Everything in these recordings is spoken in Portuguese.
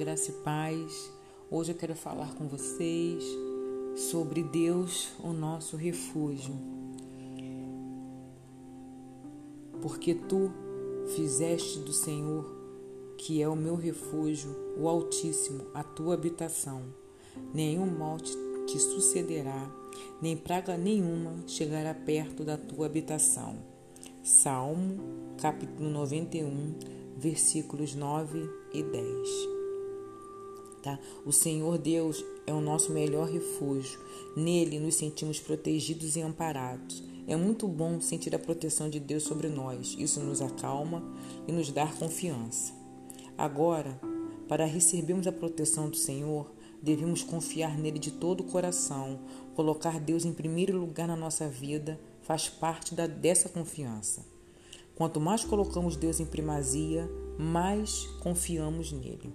graça e paz. Hoje eu quero falar com vocês sobre Deus, o nosso refúgio. Porque tu fizeste do Senhor, que é o meu refúgio, o Altíssimo, a tua habitação. Nenhum mal te sucederá, nem praga nenhuma chegará perto da tua habitação. Salmo, capítulo 91, versículos 9 e 10. Tá? O Senhor Deus é o nosso melhor refúgio. Nele nos sentimos protegidos e amparados. É muito bom sentir a proteção de Deus sobre nós. Isso nos acalma e nos dá confiança. Agora, para recebermos a proteção do Senhor, devemos confiar nele de todo o coração. Colocar Deus em primeiro lugar na nossa vida faz parte da, dessa confiança. Quanto mais colocamos Deus em primazia, mais confiamos nele.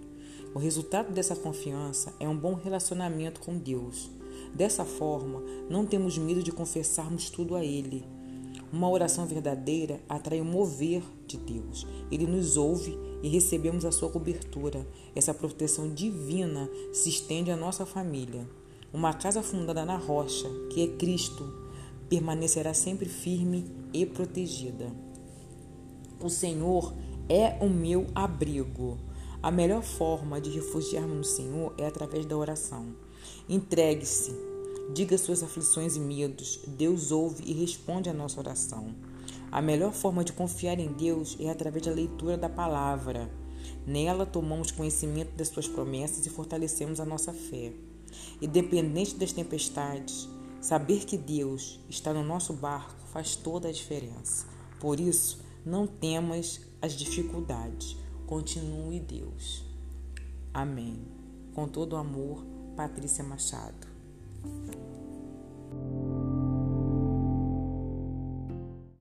O resultado dessa confiança é um bom relacionamento com Deus. Dessa forma, não temos medo de confessarmos tudo a Ele. Uma oração verdadeira atrai o mover de Deus. Ele nos ouve e recebemos a sua cobertura. Essa proteção divina se estende à nossa família. Uma casa fundada na rocha, que é Cristo, permanecerá sempre firme e protegida. O Senhor é o meu abrigo. A melhor forma de refugiarmos no Senhor é através da oração. Entregue-se, diga suas aflições e medos. Deus ouve e responde à nossa oração. A melhor forma de confiar em Deus é através da leitura da palavra. Nela tomamos conhecimento das suas promessas e fortalecemos a nossa fé. Independente das tempestades, saber que Deus está no nosso barco faz toda a diferença. Por isso, não temas as dificuldades. Continue Deus. Amém. Com todo amor, Patrícia Machado.